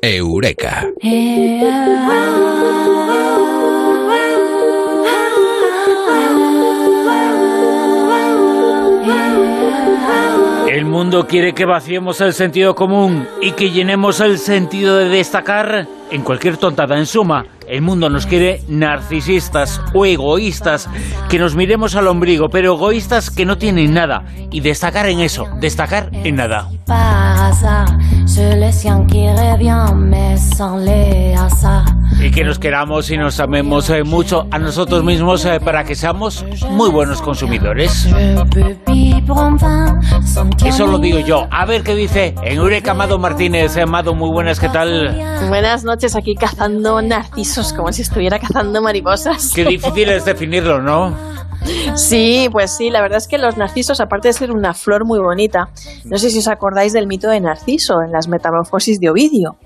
Eureka. El mundo quiere que vaciemos el sentido común y que llenemos el sentido de destacar en cualquier tontada. En suma, el mundo nos quiere narcisistas o egoístas, que nos miremos al ombligo, pero egoístas que no tienen nada. Y destacar en eso, destacar en nada. Y que nos queramos y nos amemos eh, mucho a nosotros mismos eh, para que seamos muy buenos consumidores. Eso lo digo yo. A ver qué dice en Eureka Amado Martínez. Eh, Amado, muy buenas, ¿qué tal? Buenas noches, aquí cazando narcisos, como si estuviera cazando mariposas. Qué difícil es definirlo, ¿no? Sí, pues sí, la verdad es que los narcisos, aparte de ser una flor muy bonita, no sé si os acordáis del mito de Narciso en las Metamorfosis de Ovidio,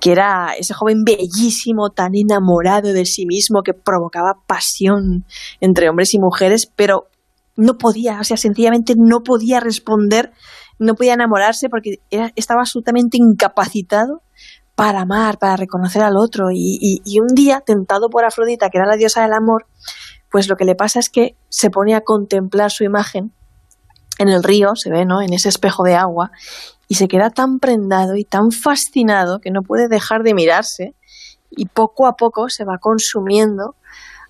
que era ese joven bellísimo, tan enamorado de sí mismo, que provocaba pasión entre hombres y mujeres, pero no podía, o sea, sencillamente no podía responder, no podía enamorarse porque estaba absolutamente incapacitado para amar, para reconocer al otro. Y un día, tentado por Afrodita, que era la diosa del amor, pues lo que le pasa es que se pone a contemplar su imagen en el río, se ve, ¿no? En ese espejo de agua, y se queda tan prendado y tan fascinado que no puede dejar de mirarse y poco a poco se va consumiendo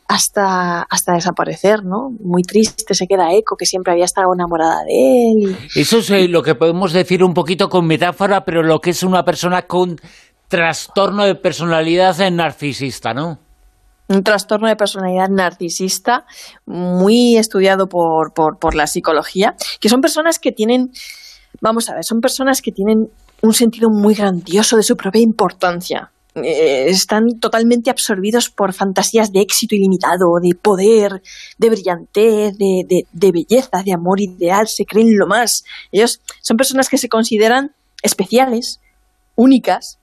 hasta, hasta desaparecer, ¿no? Muy triste se queda Eco, que siempre había estado enamorada de él. Eso es eh, lo que podemos decir un poquito con metáfora, pero lo que es una persona con trastorno de personalidad narcisista, ¿no? Un trastorno de personalidad narcisista muy estudiado por, por, por, la psicología, que son personas que tienen, vamos a ver, son personas que tienen un sentido muy grandioso de su propia importancia. Eh, están totalmente absorbidos por fantasías de éxito ilimitado, de poder, de brillantez, de, de, de belleza, de amor ideal, se creen lo más. Ellos son personas que se consideran especiales, únicas,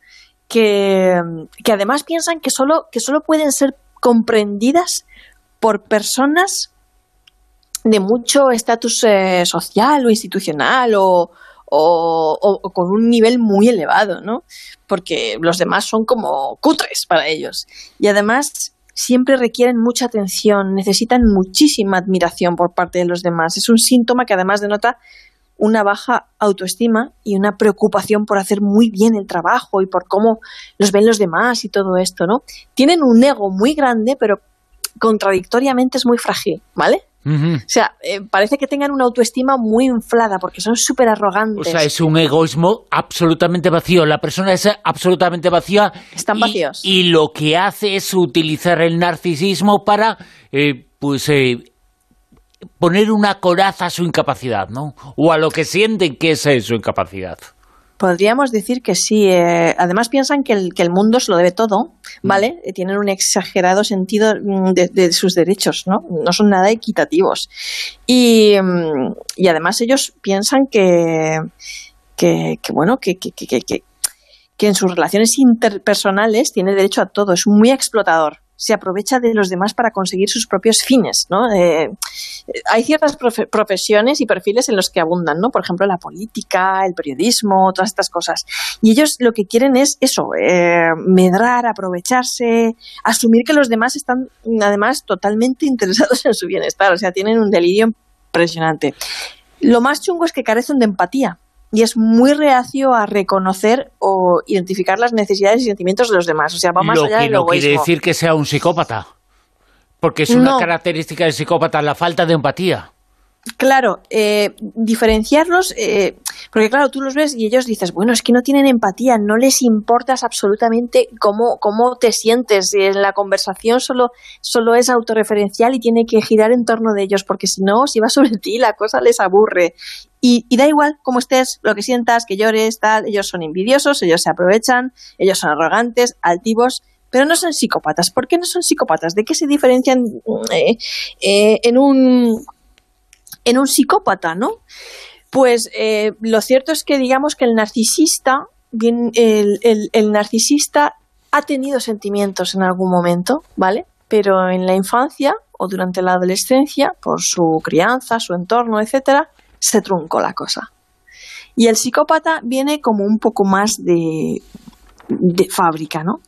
que, que, además piensan que solo, que solo pueden ser comprendidas por personas de mucho estatus eh, social o institucional o, o, o, con un nivel muy elevado, ¿no? Porque los demás son como cutres para ellos. Y además siempre requieren mucha atención, necesitan muchísima admiración por parte de los demás. Es un síntoma que además denota una baja autoestima y una preocupación por hacer muy bien el trabajo y por cómo los ven los demás y todo esto, ¿no? Tienen un ego muy grande, pero contradictoriamente es muy frágil, ¿vale? Uh -huh. O sea, eh, parece que tengan una autoestima muy inflada porque son súper arrogantes. O sea, es un egoísmo absolutamente vacío. La persona es absolutamente vacía. Están y, vacíos. Y, lo que hace es utilizar el narcisismo para, eh, pues, eh, poner una coraza a su incapacidad, ¿no? O a lo que sienten que es su incapacidad. Podríamos decir que sí. Eh, además piensan que el, que el, mundo se lo debe todo, ¿vale? Mm. Tienen un exagerado sentido de, de, sus derechos, ¿no? No son nada equitativos. Y, mm, y además ellos piensan que, que, que bueno, que, que, que, que en sus relaciones interpersonales tiene derecho a todo. Es muy explotador se aprovecha de los demás para conseguir sus propios fines, ¿no? Eh, hay ciertas profe profesiones y perfiles en los que abundan, ¿no? Por ejemplo, la política, el periodismo, todas estas cosas. Y ellos lo que quieren es eso, eh, medrar, aprovecharse, asumir que los demás están, además, totalmente interesados en su bienestar. O sea, tienen un delirio impresionante. Lo más chungo es que carecen de empatía y es muy reacio a reconocer o identificar las necesidades y sentimientos de los demás. O sea, va más lo allá que del no egoísmo. quiere decir que sea un psicópata. Porque es una característica del psicópata la falta de empatía. Claro, eh, diferenciarlos, eh, porque claro, tú los ves y ellos dices, bueno, es que no tienen empatía, no les importas absolutamente cómo, cómo te sientes. En la conversación solo, solo es autorreferencial y tiene que girar en torno de ellos, porque si no, si va sobre ti, la cosa les aburre. Y, y da igual cómo estés, lo que sientas, que llores, tal, ellos son envidiosos, ellos se aprovechan, ellos son arrogantes, altivos, pero no son psicópatas. ¿Por qué no son psicópatas? ¿De qué se diferencian eh, eh, en un en un psicópata, ¿no? Pues eh, lo cierto es que digamos que el narcisista, el, narcisista ha tenido sentimientos en algún momento, ¿vale? Pero en la infancia o durante la adolescencia, por su crianza, su entorno, etcétera, se truncó la cosa. Y el psicópata viene como un poco más de de fábrica, ¿no?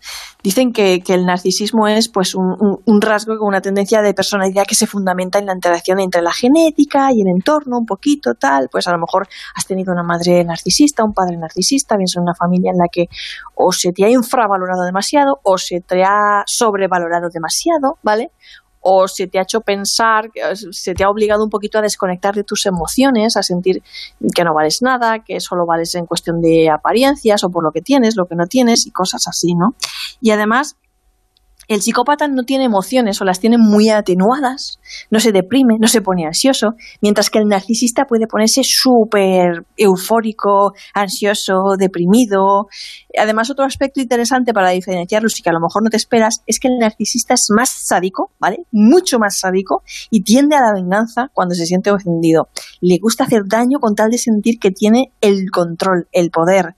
Dicen que, el narcisismo es pues un, rasgo con una tendencia de personalidad que se fundamenta en la interacción entre la genética y el entorno, un poquito tal, pues a lo mejor has tenido una madre narcisista, un padre narcisista, bien en una familia en la que o se te ha infravalorado demasiado o se te ha sobrevalorado demasiado, ¿vale? O se te ha hecho pensar, se te ha obligado un poquito a desconectar de tus emociones, a sentir que no vales nada, que solo vales en cuestión de apariencias o por lo que tienes, lo que no tienes y cosas así, ¿no? Y además el psicópata no tiene emociones o las tiene muy atenuadas, no se deprime, no se pone ansioso, mientras que el narcisista puede ponerse súper eufórico, ansioso, deprimido. Además, otro aspecto interesante para diferenciarlos y que a lo mejor no te esperas es que el narcisista es más sádico, ¿vale? Mucho más sádico y tiende a la venganza cuando se siente ofendido. Le gusta hacer daño con tal de sentir que tiene el control, el poder.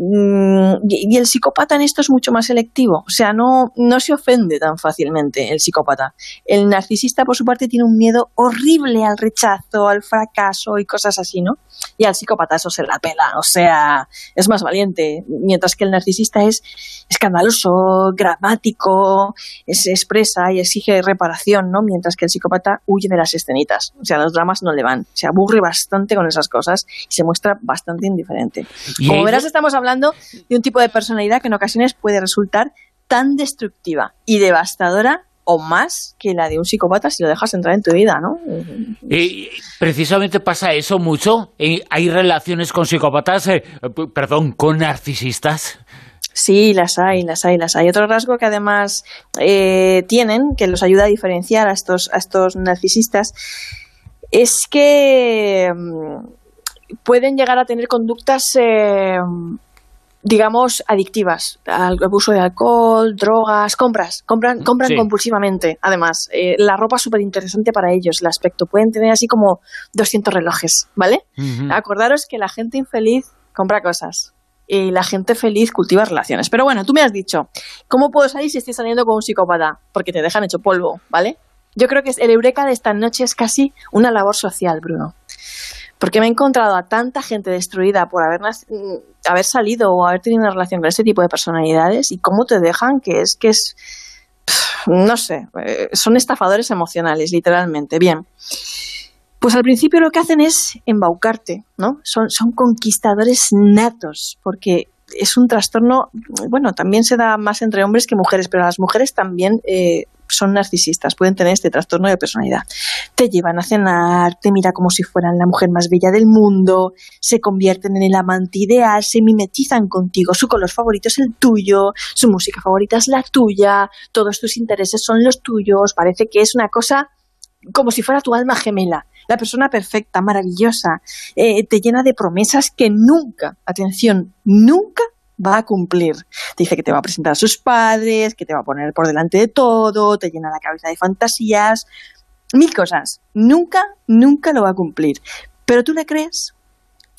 Mm, y el psicópata en esto es mucho más selectivo, o sea, no, no se ofende tan fácilmente el psicópata. El narcisista, por su parte, tiene un miedo horrible al rechazo, al fracaso y cosas así, ¿no? Y al psicópata eso se la pela, o sea, es más valiente, mientras que el narcisista es escandaloso, gramático, se expresa y exige reparación, ¿no? Mientras que el psicópata huye de las escenitas, o sea, los dramas no le van, se aburre bastante con esas cosas y se muestra bastante indiferente. Como verás, estamos hablando de un tipo de personalidad que en ocasiones puede resultar tan destructiva y devastadora o más que la de un psicópata si lo dejas entrar en tu vida, ¿no? Y precisamente pasa eso mucho. ¿Hay relaciones con psicópatas, eh, perdón, con narcisistas? Sí, las hay, las hay, las hay. Otro rasgo que además eh, tienen, que los ayuda a diferenciar a estos, a estos narcisistas, es que mm, pueden llegar a tener conductas eh, digamos, adictivas al abuso de alcohol, drogas, compras, compran, compran compulsivamente. Además, eh, la ropa es súper interesante para ellos, el aspecto. Pueden tener así como 200 relojes, ¿vale? Acordaros que la gente infeliz compra cosas y la gente feliz cultiva relaciones. Pero bueno, tú me has dicho, ¿cómo puedo salir si estoy saliendo con un psicópata? Porque te dejan hecho polvo, ¿vale? Yo creo que el eureka de esta noche es casi una labor social, Bruno porque me he encontrado a tanta gente destruida por haber, mm, haber salido o haber tenido una relación con ese tipo de personalidades y cómo te dejan que es que es no sé, eh, son estafadores emocionales, literalmente. Bien. Pues al principio lo que hacen es embaucarte, ¿no? Son, son conquistadores natos, porque es un trastorno, bueno, también se da más entre hombres que mujeres, pero las mujeres también eh, son narcisistas, pueden tener este trastorno de personalidad. Te llevan a cenar, te mira como si fueran la mujer más bella del mundo, se convierten en el amante ideal, se mimetizan contigo, su color favorito es el tuyo, su música favorita es la tuya, todos tus intereses son los tuyos, parece que es una cosa como si fuera tu alma gemela, la persona perfecta, maravillosa, eh, te llena de promesas que nunca, atención, nunca va a cumplir. Te dice que te va a presentar a sus padres, que te va a poner por delante de todo, te llena la cabeza de fantasías, mil cosas. Nunca, nunca lo va a cumplir. Pero tú le crees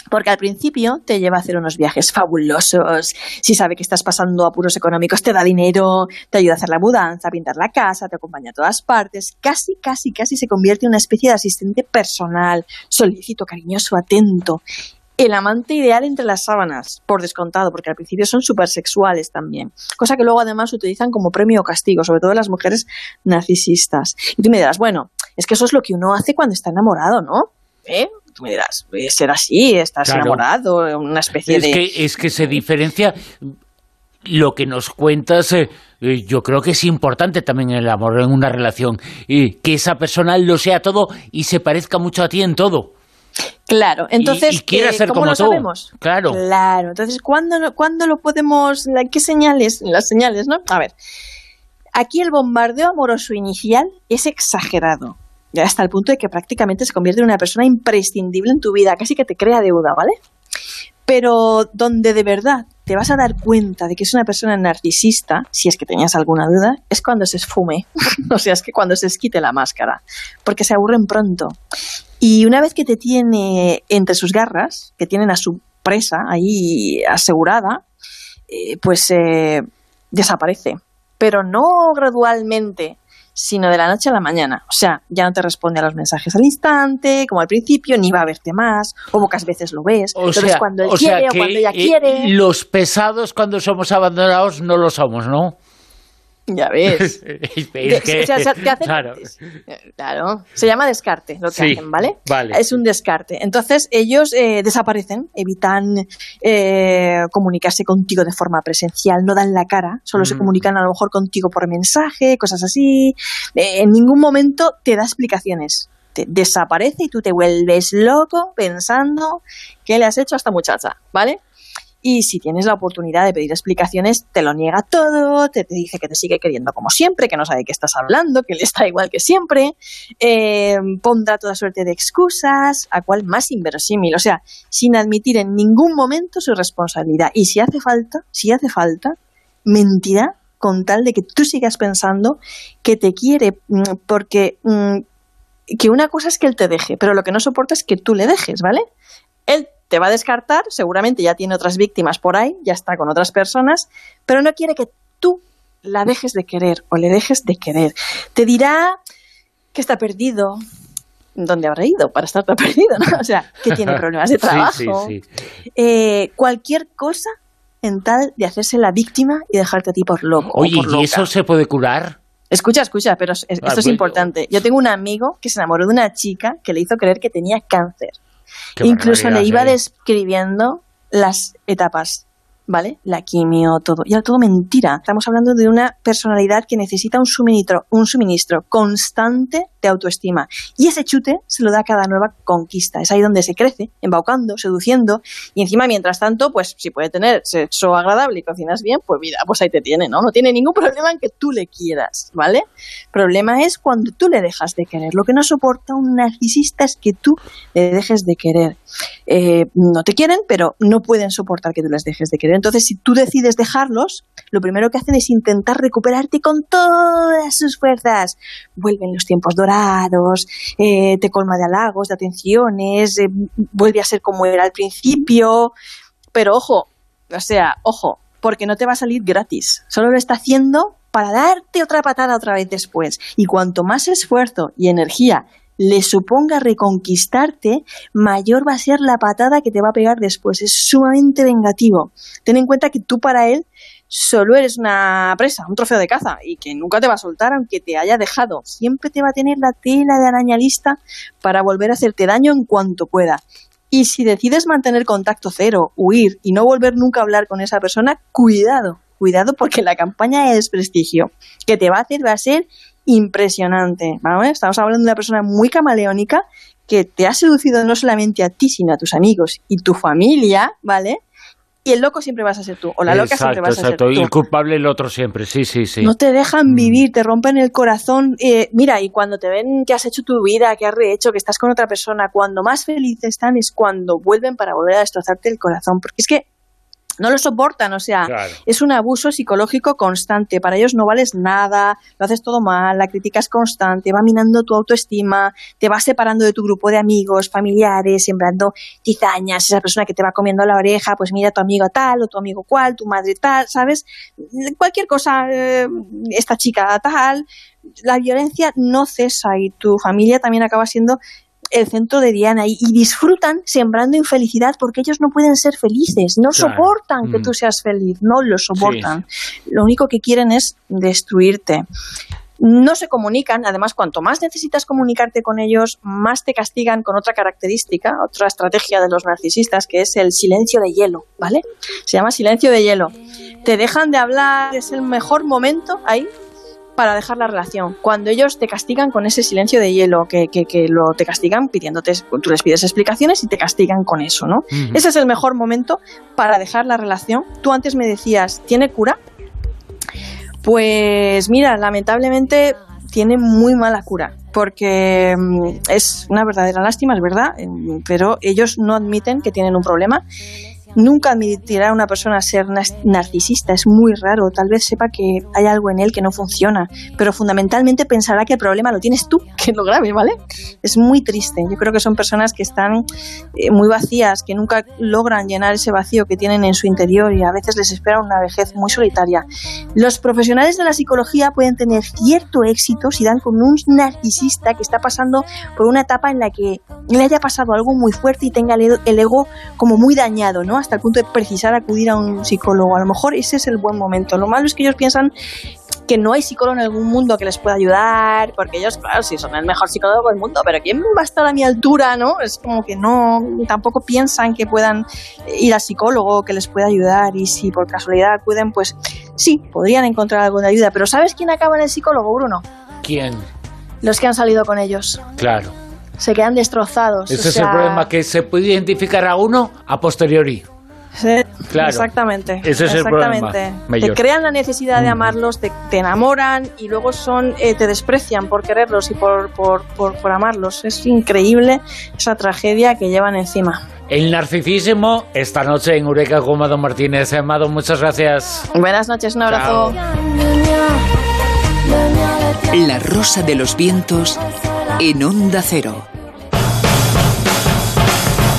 porque al principio te lleva a hacer unos viajes fabulosos. Si sabe que estás pasando apuros económicos, te da dinero, te ayuda a hacer la mudanza, a pintar la casa, te acompaña a todas partes. Casi, casi, casi se convierte en una especie de asistente personal, solícito, cariñoso, atento el amante ideal entre las sábanas, por descontado, porque al principio son súper sexuales también. Cosa que luego además utilizan como premio o castigo, sobre todo las mujeres narcisistas. Y tú me dirás, bueno, es que eso es lo que uno hace cuando está enamorado, ¿no? ¿Eh? Tú me dirás, ser así, estás enamorado, una especie de... Que, es que se diferencia lo que nos cuentas, eh, eh, yo creo que es importante también en el amor, en una relación, y que esa persona lo sea todo y se parezca mucho a ti en todo. Claro, entonces, y, eh, ¿cómo lo sabemos? Claro. Claro, entonces, ¿cuándo, ¿cuándo lo podemos, qué señales, las señales, no? A ver, aquí el bombardeo amoroso inicial es exagerado, ya hasta el punto de que prácticamente se convierte en una persona imprescindible en tu vida, casi que te crea deuda, ¿vale? Pero donde de verdad te vas a dar cuenta de que es una persona narcisista, si es que tenías alguna duda, es cuando se esfume, o sea, es que cuando se esquite la máscara, porque se aburren pronto. Y una vez que te tiene entre sus garras, que tienen a su presa ahí asegurada, eh, pues eh, desaparece. Pero no gradualmente, sino de la noche a la mañana. O sea, ya no te responde a los mensajes al instante, como al principio, ni va a verte más, o pocas veces lo ves. O Entonces, cuando él quiere o cuando ella quiere. Los pesados cuando somos abandonados no lo somos, ¿no? Ya ves. claro. claro. Se llama descarte lo que hacen, ¿vale? Es un descarte. Entonces, ellos eh, desaparecen, evitan eh, comunicarse contigo de forma presencial, no dan la cara, solo se mm. comunican a lo mejor contigo por mensaje, cosas así. Eh, en ningún momento te da explicaciones. Te desaparece y tú te vuelves loco pensando qué le has hecho a esta muchacha, ¿vale? Y si tienes la oportunidad de pedir explicaciones, te lo niega todo, te, dice que te sigue queriendo como siempre, que no sabe de qué estás hablando, que le está igual que siempre, eh, pondrá toda suerte de excusas, a cual más inverosímil, o sea, sin admitir en ningún momento su responsabilidad. Y si hace falta, si hace falta, mentirá con tal de que tú sigas pensando que te quiere, mm, porque mm, que una cosa es que él te deje, pero lo que no soporta es que tú le dejes, ¿vale? Él te va a descartar, seguramente ya tiene otras víctimas por ahí, ya está con otras personas, pero no quiere que tú la dejes de querer o le dejes de querer. Te dirá que está perdido. ¿Dónde habrá ido para estar tan perdido? O sea, que tiene problemas de trabajo. Eh, cualquier cosa en tal de hacerse la víctima y dejarte a ti por loco. Oye, ¿y eso se puede curar? Escucha, escucha, pero esto es ah, importante. Yo tengo un amigo que se enamoró de una chica que le hizo creer que tenía cáncer. Incluso le iba describiendo las etapas ¿vale? La quimio, todo. Y todo mentira. Estamos hablando de una personalidad que necesita un suministro, un suministro constante de autoestima. Y ese chute se lo da a cada nueva conquista. Es ahí donde se crece, embaucando, seduciendo. Y encima, mientras tanto, pues si puede tener sexo agradable y cocinas bien, pues mira, pues ahí te tiene, ¿no? No tiene ningún problema en que tú le quieras, ¿vale? Problema es cuando tú le dejas de querer. Lo que no soporta un narcisista es que tú le dejes de querer. Eh, no te quieren, pero no pueden soportar que tú les dejes de querer. Entonces, si tú decides dejarlos, lo primero que hacen es intentar recuperarte con todas sus fuerzas. Vuelven los tiempos dorados, eh, te colma de halagos, de atenciones, eh, vuelve a ser como era al principio. Pero ojo, o sea, ojo, porque no te va a salir gratis. Solo lo está haciendo para darte otra patada otra vez después. Y cuanto más esfuerzo y energía le suponga reconquistarte, mayor va a ser la patada que te va a pegar después. Es sumamente vengativo. Ten en cuenta que tú para él solo eres una presa, un trofeo de caza, y que nunca te va a soltar aunque te haya dejado. Siempre te va a tener la tela de araña lista para volver a hacerte daño en cuanto pueda. Y si decides mantener contacto cero, huir y no volver nunca a hablar con esa persona, cuidado, cuidado porque la campaña de desprestigio que te va a hacer va a ser impresionante. Estamos hablando de una persona muy camaleónica que te ha seducido no solamente a ti, sino a tus amigos y tu familia, ¿vale? Y el loco siempre vas a ser tú, o la loca siempre vas a ser tú. Y el culpable el otro siempre, sí, sí, sí. No te dejan mm. vivir, te rompen el corazón. Eh, mira, y cuando te ven que has hecho tu vida, que has rehecho, que estás con otra persona, cuando más felices están es cuando vuelven para volver a destrozarte el corazón. Porque es que no lo soportan, o sea, es un abuso psicológico constante, para ellos no vales nada, lo haces todo mal, la crítica es constante, va minando tu autoestima, te va separando de tu grupo de amigos, familiares, sembrando cizañas, esa persona que te va comiendo la oreja, pues mira tu amigo tal o tu amigo cual, tu madre tal, ¿sabes? Cualquier cosa, eh, esta chica tal, la violencia no cesa y tu familia también acaba siendo el centro de Diana y, disfrutan sembrando infelicidad porque ellos no pueden ser felices, no soportan que mm. tú seas feliz, no lo soportan. Lo único que quieren es destruirte. No se comunican, además cuanto más necesitas comunicarte con ellos, más te castigan con otra característica, otra estrategia de los narcisistas, que es el silencio de hielo, ¿vale? Se llama silencio de hielo. Te dejan de hablar, es el mejor momento ahí para dejar la relación. Cuando ellos te castigan con ese silencio de hielo, que, que, lo te castigan pidiéndote, tú les pides explicaciones y te castigan con eso, ¿no? Ese es el mejor momento para dejar la relación. Tú antes me decías, ¿tiene cura? Pues mira, lamentablemente tiene muy mala cura, porque mm, es una verdadera lástima, es verdad, em, pero ellos no admiten que tienen un problema nunca admitirá a una persona ser narcisista, es muy raro, tal vez sepa que hay algo en él que no funciona, pero fundamentalmente pensará que el problema lo tienes tú, que lo grave, ¿vale? Es muy triste, yo creo que son personas que están eh, muy vacías, que nunca logran llenar ese vacío que tienen en su interior y a veces les espera una vejez muy solitaria. Los profesionales de la psicología pueden tener cierto éxito si dan con un narcisista que está pasando por una etapa en la que le haya pasado algo muy fuerte y tenga el ego como muy dañado, ¿no? Hasta el punto de precisar acudir a un psicólogo. A lo mejor ese es el buen momento. Lo malo es que ellos piensan que no hay psicólogo en algún mundo que les pueda ayudar, porque ellos, claro, sí son el mejor psicólogo del mundo, pero ¿quién va a estar a mi altura, no? Es como que no, tampoco piensan que puedan ir al psicólogo, que les pueda ayudar, y si por casualidad acuden, pues sí, podrían encontrar algo de ayuda. Pero ¿sabes quién acaba en el psicólogo, Bruno? ¿Quién? Los que han salido con ellos. Claro se quedan destrozados. Ese es el problema, que se puede identificar a uno a posteriori. Sí, claro. Exactamente. Ese es exactamente. el problema. Te crean la necesidad de amarlos, te, enamoran y luego son eh, te desprecian por quererlos y por, por, por, amarlos. Es increíble esa tragedia que llevan encima. El narcisismo esta noche en Eureka con Mado Martínez. Amado, muchas gracias. Buenas noches, un abrazo. La rosa de los vientos en onda cero.